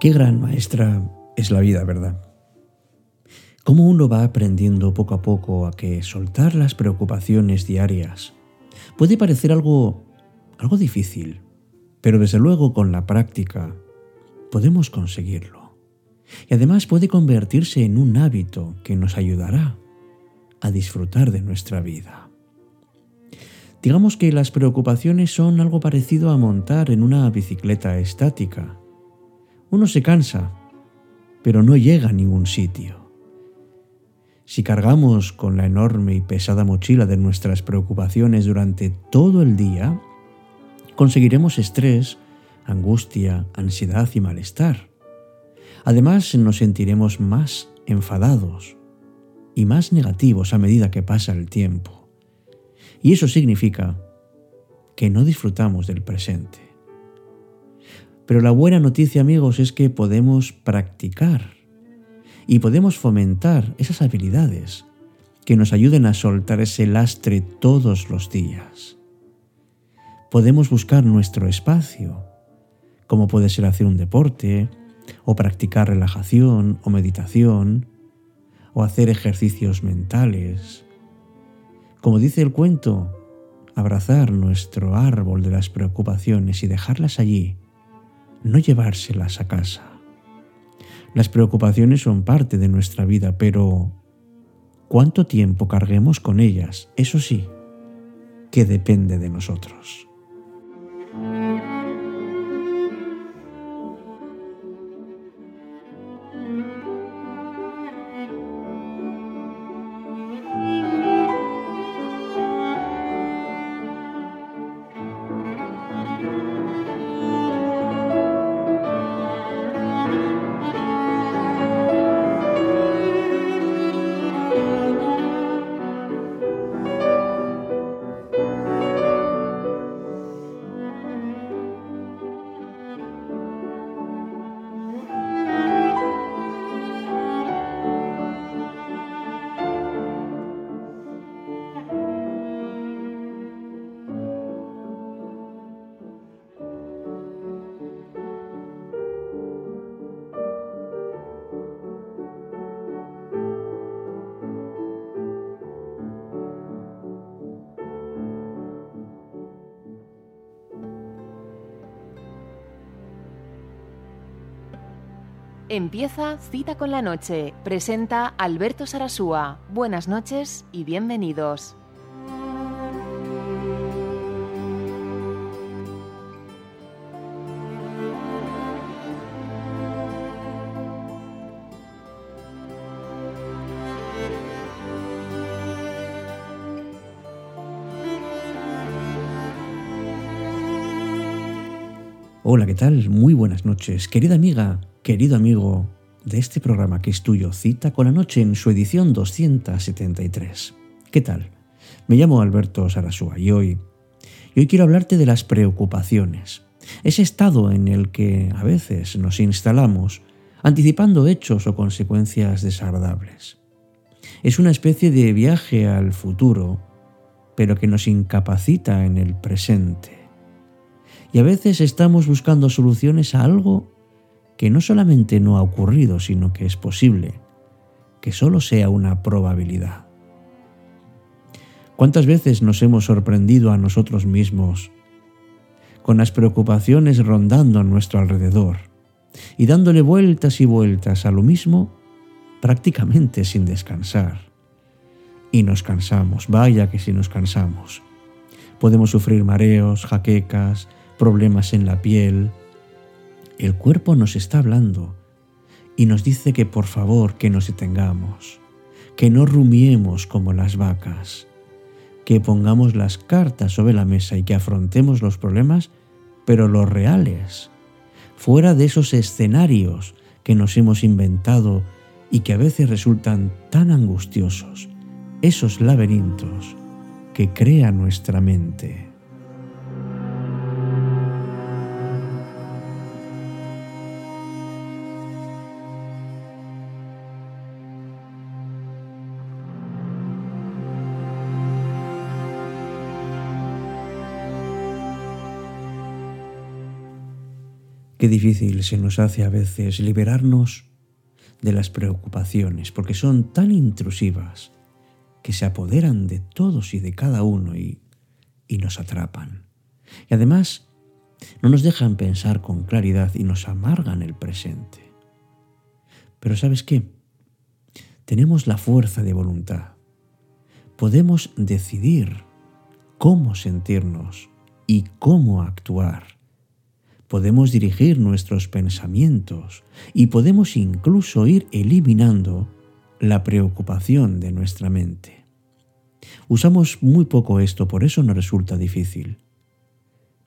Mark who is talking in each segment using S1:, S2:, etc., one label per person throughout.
S1: Qué gran maestra es la vida, ¿verdad? Cómo uno va aprendiendo poco a poco a que soltar las preocupaciones diarias puede parecer algo algo difícil, pero desde luego con la práctica podemos conseguirlo. Y además puede convertirse en un hábito que nos ayudará a disfrutar de nuestra vida. Digamos que las preocupaciones son algo parecido a montar en una bicicleta estática. Uno se cansa, pero no llega a ningún sitio. Si cargamos con la enorme y pesada mochila de nuestras preocupaciones durante todo el día, conseguiremos estrés, angustia, ansiedad y malestar. Además, nos sentiremos más enfadados y más negativos a medida que pasa el tiempo. Y eso significa que no disfrutamos del presente. Pero la buena noticia, amigos, es que podemos practicar y podemos fomentar esas habilidades que nos ayuden a soltar ese lastre todos los días podemos buscar nuestro espacio, como puede ser hacer un deporte, o practicar relajación o meditación, o hacer ejercicios mentales. Como dice el cuento, abrazar nuestro árbol de las preocupaciones y dejarlas allí, no llevárselas a casa. Las preocupaciones son parte de nuestra vida, pero cuánto tiempo carguemos con ellas, eso sí, que depende de nosotros.
S2: Empieza Cita con la Noche. Presenta Alberto Sarasúa. Buenas noches y bienvenidos.
S1: Hola, ¿qué tal? Muy buenas noches. Querida amiga, querido amigo de este programa que es tuyo, Cita con la Noche en su edición 273. ¿Qué tal? Me llamo Alberto Sarasúa y hoy, y hoy quiero hablarte de las preocupaciones, ese estado en el que a veces nos instalamos anticipando hechos o consecuencias desagradables. Es una especie de viaje al futuro, pero que nos incapacita en el presente y a veces estamos buscando soluciones a algo que no solamente no ha ocurrido, sino que es posible, que solo sea una probabilidad. ¿Cuántas veces nos hemos sorprendido a nosotros mismos con las preocupaciones rondando a nuestro alrededor y dándole vueltas y vueltas a lo mismo prácticamente sin descansar? Y nos cansamos, vaya que si nos cansamos. Podemos sufrir mareos, jaquecas, problemas en la piel. El cuerpo nos está hablando y nos dice que por favor que nos detengamos, que no rumiemos como las vacas, que pongamos las cartas sobre la mesa y que afrontemos los problemas, pero los reales, fuera de esos escenarios que nos hemos inventado y que a veces resultan tan angustiosos, esos laberintos que crea nuestra mente. Qué difícil se nos hace a veces liberarnos de las preocupaciones, porque son tan intrusivas que se apoderan de todos y de cada uno y, y nos atrapan. Y además no nos dejan pensar con claridad y nos amargan el presente. Pero ¿sabes qué? Tenemos la fuerza de voluntad. Podemos decidir cómo sentirnos y cómo actuar podemos dirigir nuestros pensamientos y podemos incluso ir eliminando la preocupación de nuestra mente. Usamos muy poco esto, por eso nos resulta difícil.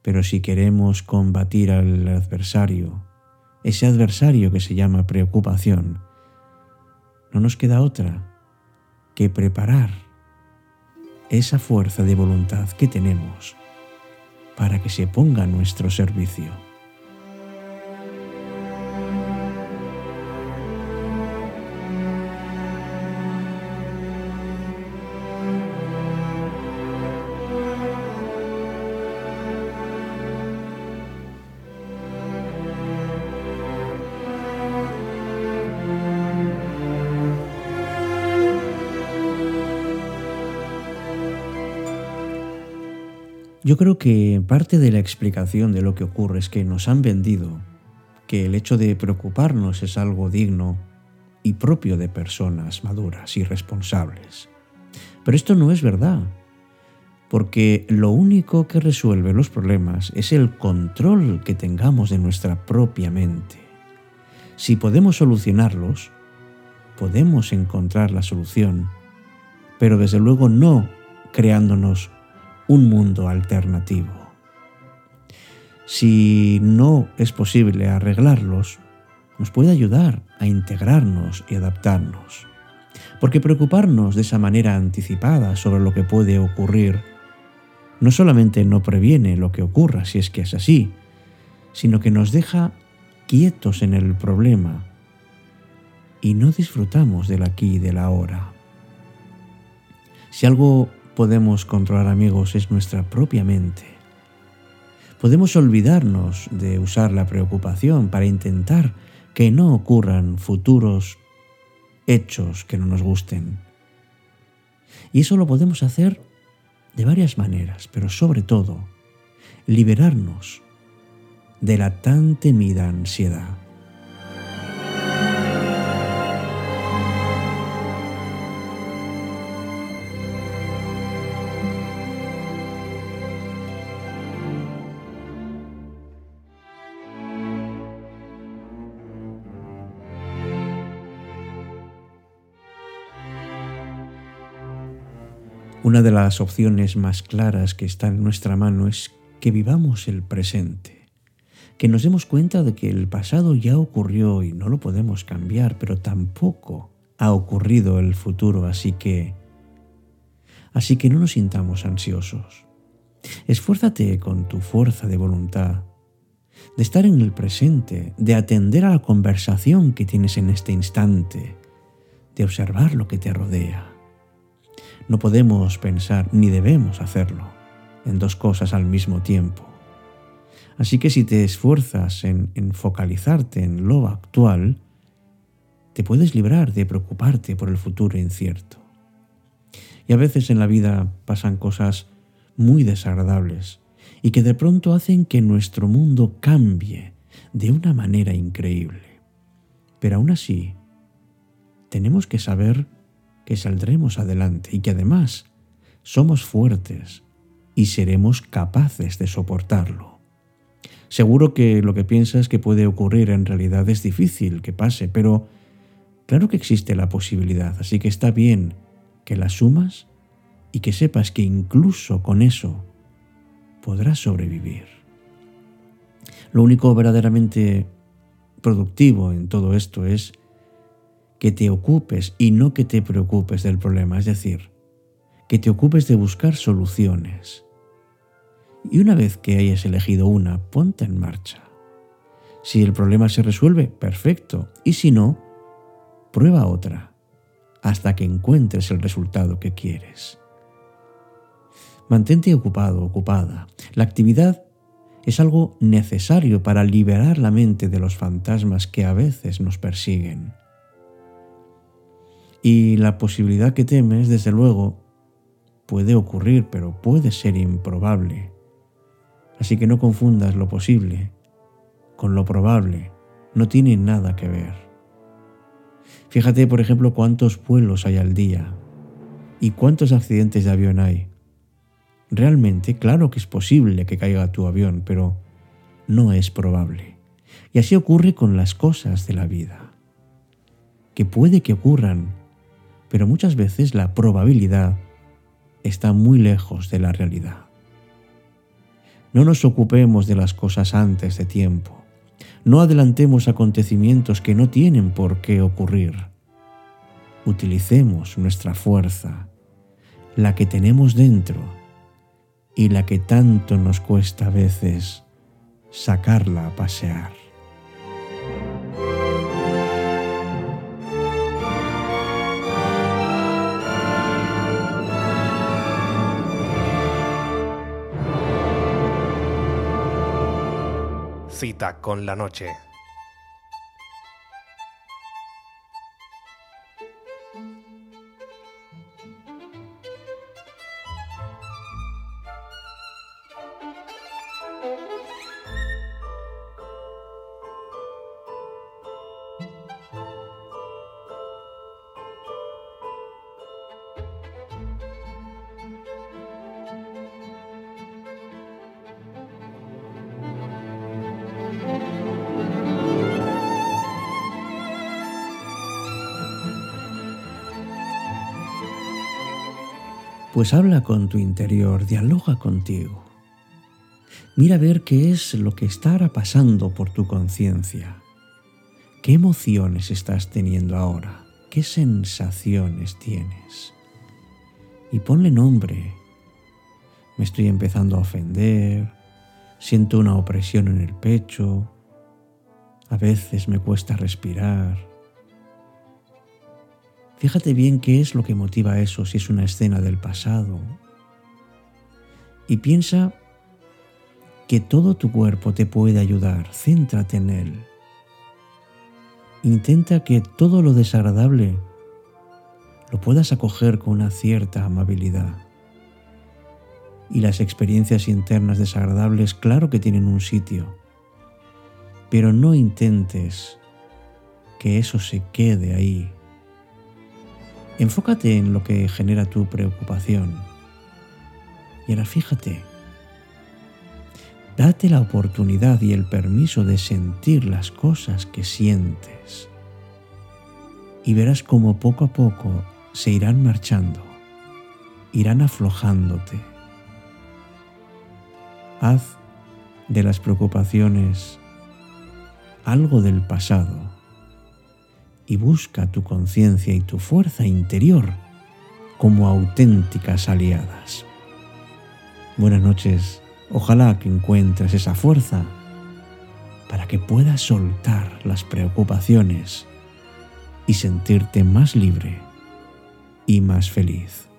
S1: Pero si queremos combatir al adversario, ese adversario que se llama preocupación, no nos queda otra que preparar esa fuerza de voluntad que tenemos para que se ponga a nuestro servicio. Yo creo que parte de la explicación de lo que ocurre es que nos han vendido que el hecho de preocuparnos es algo digno y propio de personas maduras y responsables. Pero esto no es verdad, porque lo único que resuelve los problemas es el control que tengamos de nuestra propia mente. Si podemos solucionarlos, podemos encontrar la solución, pero desde luego no creándonos un mundo alternativo. Si no es posible arreglarlos, nos puede ayudar a integrarnos y adaptarnos. Porque preocuparnos de esa manera anticipada sobre lo que puede ocurrir no solamente no previene lo que ocurra si es que es así, sino que nos deja quietos en el problema y no disfrutamos del aquí y del ahora. Si algo podemos controlar amigos es nuestra propia mente. Podemos olvidarnos de usar la preocupación para intentar que no ocurran futuros hechos que no nos gusten. Y eso lo podemos hacer de varias maneras, pero sobre todo, liberarnos de la tan temida ansiedad. Una de las opciones más claras que está en nuestra mano es que vivamos el presente, que nos demos cuenta de que el pasado ya ocurrió y no lo podemos cambiar, pero tampoco ha ocurrido el futuro, así que así que no nos sintamos ansiosos. Esfuérzate con tu fuerza de voluntad de estar en el presente, de atender a la conversación que tienes en este instante, de observar lo que te rodea. No podemos pensar, ni debemos hacerlo, en dos cosas al mismo tiempo. Así que si te esfuerzas en, focalizarte en lo actual, te puedes librar de preocuparte por el futuro incierto. Y a veces en la vida pasan cosas muy desagradables y que de pronto hacen que nuestro mundo cambie de una manera increíble. Pero aún así, tenemos que saber que saldremos adelante y que además somos fuertes y seremos capaces de soportarlo. Seguro que lo que piensas que puede ocurrir en realidad es difícil que pase, pero claro que existe la posibilidad, así que está bien que la sumas y que sepas que incluso con eso podrás sobrevivir. Lo único verdaderamente productivo en todo esto es que te ocupes y no que te preocupes del problema, es decir, que te ocupes de buscar soluciones. Y una vez que hayas elegido una, ponte en marcha. Si el problema se resuelve, perfecto. Y si no, prueba otra, hasta que encuentres el resultado que quieres. Mantente ocupado, ocupada. La actividad Es algo necesario para liberar la mente de los fantasmas que a veces nos persiguen. Y la posibilidad que temes, desde luego, puede ocurrir, pero puede ser improbable. Así que no confundas lo posible con lo probable. No tiene nada que ver. Fíjate, por ejemplo, cuántos vuelos hay al día y cuántos accidentes de avión hay. Realmente, claro que es posible que caiga tu avión, pero no es probable. Y así ocurre con las cosas de la vida. Que puede que ocurran, pero muchas veces la probabilidad está muy lejos de la realidad. No nos ocupemos de las cosas antes de tiempo. No adelantemos acontecimientos que no tienen por qué ocurrir. Utilicemos nuestra fuerza, la que tenemos dentro y la que tanto nos cuesta a veces sacarla a pasear.
S3: Cita con la noche.
S1: Pues habla con tu interior, dialoga contigo. Mira a ver qué es lo que estará pasando por tu conciencia. ¿Qué emociones estás teniendo ahora? ¿Qué sensaciones tienes? Y ponle nombre. Me estoy empezando a ofender, siento una opresión en el pecho, a veces me cuesta respirar Fíjate bien qué es lo que motiva eso, si es una escena del pasado. Y piensa que todo tu cuerpo te puede ayudar, céntrate en él. Intenta que todo lo desagradable lo puedas acoger con una cierta amabilidad. Y las experiencias internas desagradables, claro que tienen un sitio, pero no intentes que eso se quede ahí Enfócate en lo que genera tu preocupación. Y ahora fíjate, date la oportunidad y el permiso de sentir las cosas que sientes. Y verás cómo poco a poco se irán marchando, irán aflojándote. Haz de las preocupaciones algo del pasado y busca tu conciencia y tu fuerza interior como auténticas aliadas. Buenas noches, ojalá que encuentres esa fuerza para que puedas soltar las preocupaciones y sentirte más libre y más feliz.